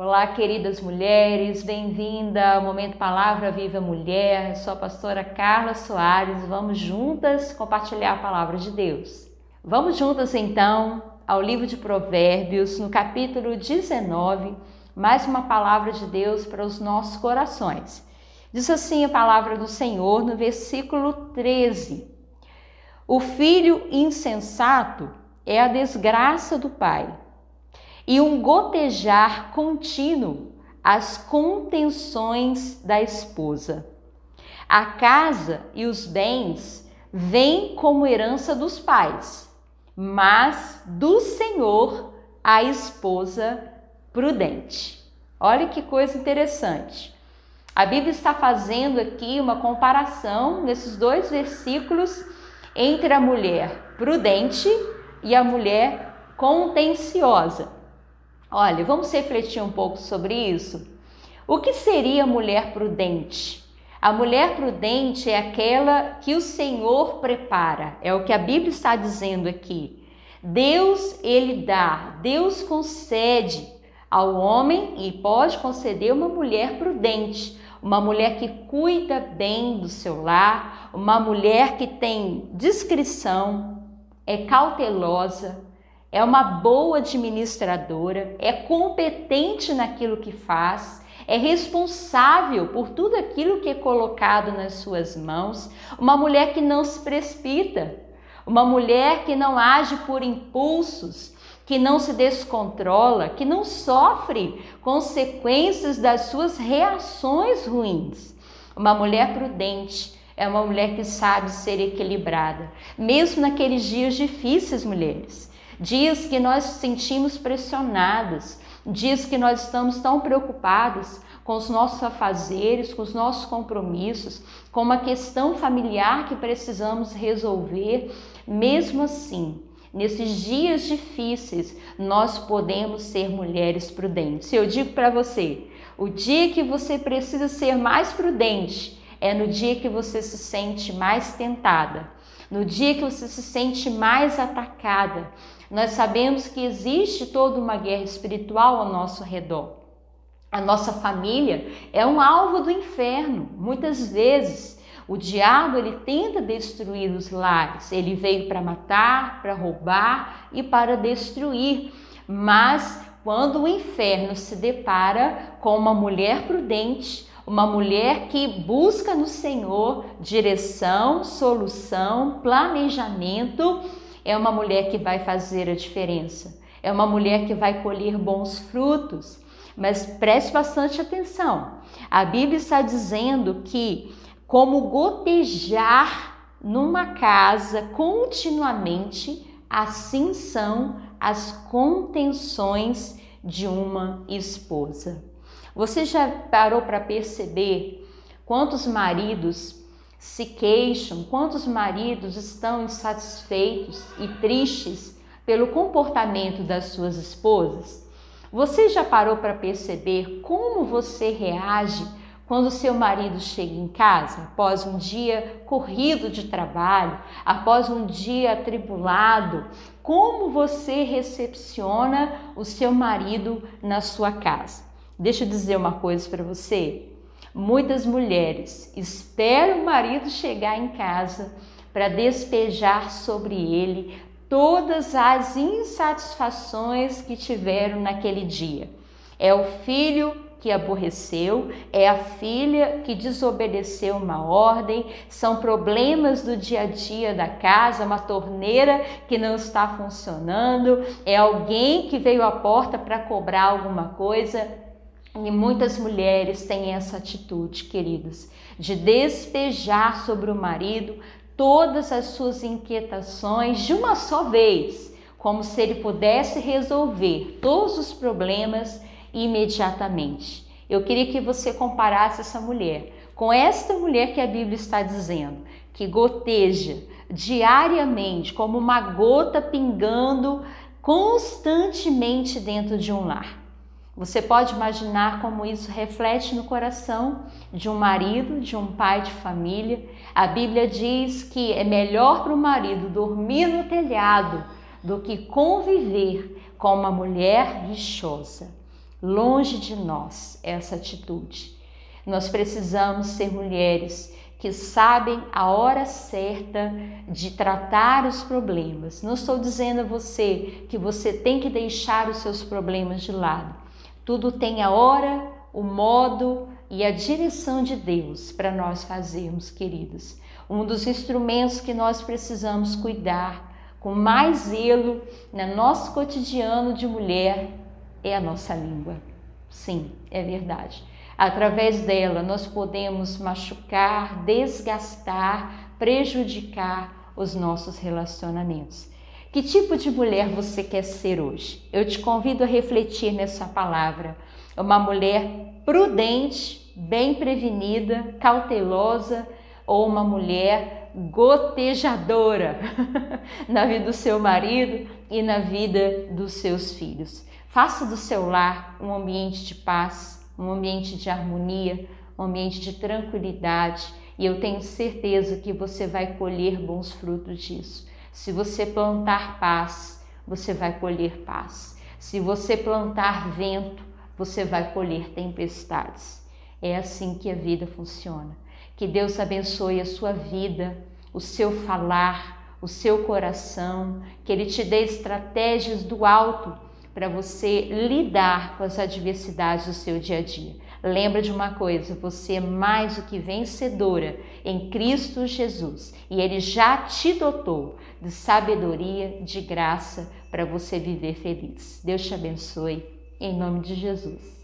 Olá, queridas mulheres, bem-vinda ao Momento Palavra Viva Mulher. Eu sou a pastora Carla Soares. Vamos juntas compartilhar a palavra de Deus. Vamos juntas então ao livro de Provérbios, no capítulo 19, mais uma palavra de Deus para os nossos corações. Diz assim a palavra do Senhor no versículo 13: O filho insensato é a desgraça do pai e um gotejar contínuo as contenções da esposa. A casa e os bens vêm como herança dos pais, mas do Senhor a esposa prudente. Olha que coisa interessante. A Bíblia está fazendo aqui uma comparação nesses dois versículos entre a mulher prudente e a mulher contenciosa. Olha, vamos refletir um pouco sobre isso. O que seria mulher prudente? A mulher prudente é aquela que o Senhor prepara, é o que a Bíblia está dizendo aqui. Deus, ele dá, Deus concede ao homem e pode conceder uma mulher prudente, uma mulher que cuida bem do seu lar, uma mulher que tem discrição, é cautelosa, é uma boa administradora, é competente naquilo que faz, é responsável por tudo aquilo que é colocado nas suas mãos, uma mulher que não se precipita, uma mulher que não age por impulsos, que não se descontrola, que não sofre consequências das suas reações ruins. Uma mulher prudente é uma mulher que sabe ser equilibrada, mesmo naqueles dias difíceis, mulheres dias que nós sentimos pressionados, dias que nós estamos tão preocupados com os nossos afazeres, com os nossos compromissos, com uma questão familiar que precisamos resolver, mesmo assim, nesses dias difíceis, nós podemos ser mulheres prudentes. Eu digo para você, o dia que você precisa ser mais prudente é no dia que você se sente mais tentada, no dia que você se sente mais atacada, nós sabemos que existe toda uma guerra espiritual ao nosso redor. A nossa família é um alvo do inferno. Muitas vezes o diabo ele tenta destruir os lares. Ele veio para matar, para roubar e para destruir. Mas quando o inferno se depara com uma mulher prudente, uma mulher que busca no Senhor direção, solução, planejamento, é uma mulher que vai fazer a diferença. É uma mulher que vai colher bons frutos. Mas preste bastante atenção. A Bíblia está dizendo que, como gotejar numa casa continuamente, assim são as contenções de uma esposa. Você já parou para perceber quantos maridos se queixam, quantos maridos estão insatisfeitos e tristes pelo comportamento das suas esposas? Você já parou para perceber como você reage quando seu marido chega em casa após um dia corrido de trabalho, após um dia atribulado? Como você recepciona o seu marido na sua casa? Deixa eu dizer uma coisa para você. Muitas mulheres esperam o marido chegar em casa para despejar sobre ele todas as insatisfações que tiveram naquele dia. É o filho que aborreceu, é a filha que desobedeceu uma ordem, são problemas do dia a dia da casa, uma torneira que não está funcionando, é alguém que veio à porta para cobrar alguma coisa e muitas mulheres têm essa atitude, queridos, de despejar sobre o marido todas as suas inquietações de uma só vez, como se ele pudesse resolver todos os problemas imediatamente. Eu queria que você comparasse essa mulher com esta mulher que a Bíblia está dizendo, que goteja diariamente, como uma gota pingando constantemente dentro de um lar. Você pode imaginar como isso reflete no coração de um marido, de um pai de família. A Bíblia diz que é melhor para o marido dormir no telhado do que conviver com uma mulher rixosa. Longe de nós essa atitude. Nós precisamos ser mulheres que sabem a hora certa de tratar os problemas. Não estou dizendo a você que você tem que deixar os seus problemas de lado. Tudo tem a hora, o modo e a direção de Deus para nós fazermos, queridos. Um dos instrumentos que nós precisamos cuidar com mais zelo no nosso cotidiano de mulher é a nossa língua. Sim, é verdade. Através dela, nós podemos machucar, desgastar, prejudicar os nossos relacionamentos. Que tipo de mulher você quer ser hoje? Eu te convido a refletir nessa palavra. Uma mulher prudente, bem prevenida, cautelosa ou uma mulher gotejadora na vida do seu marido e na vida dos seus filhos. Faça do seu lar um ambiente de paz, um ambiente de harmonia, um ambiente de tranquilidade, e eu tenho certeza que você vai colher bons frutos disso. Se você plantar paz, você vai colher paz. Se você plantar vento, você vai colher tempestades. É assim que a vida funciona. Que Deus abençoe a sua vida, o seu falar, o seu coração, que Ele te dê estratégias do alto para você lidar com as adversidades do seu dia a dia. Lembra de uma coisa, você é mais do que vencedora em Cristo Jesus e ele já te dotou de sabedoria, de graça para você viver feliz. Deus te abençoe em nome de Jesus.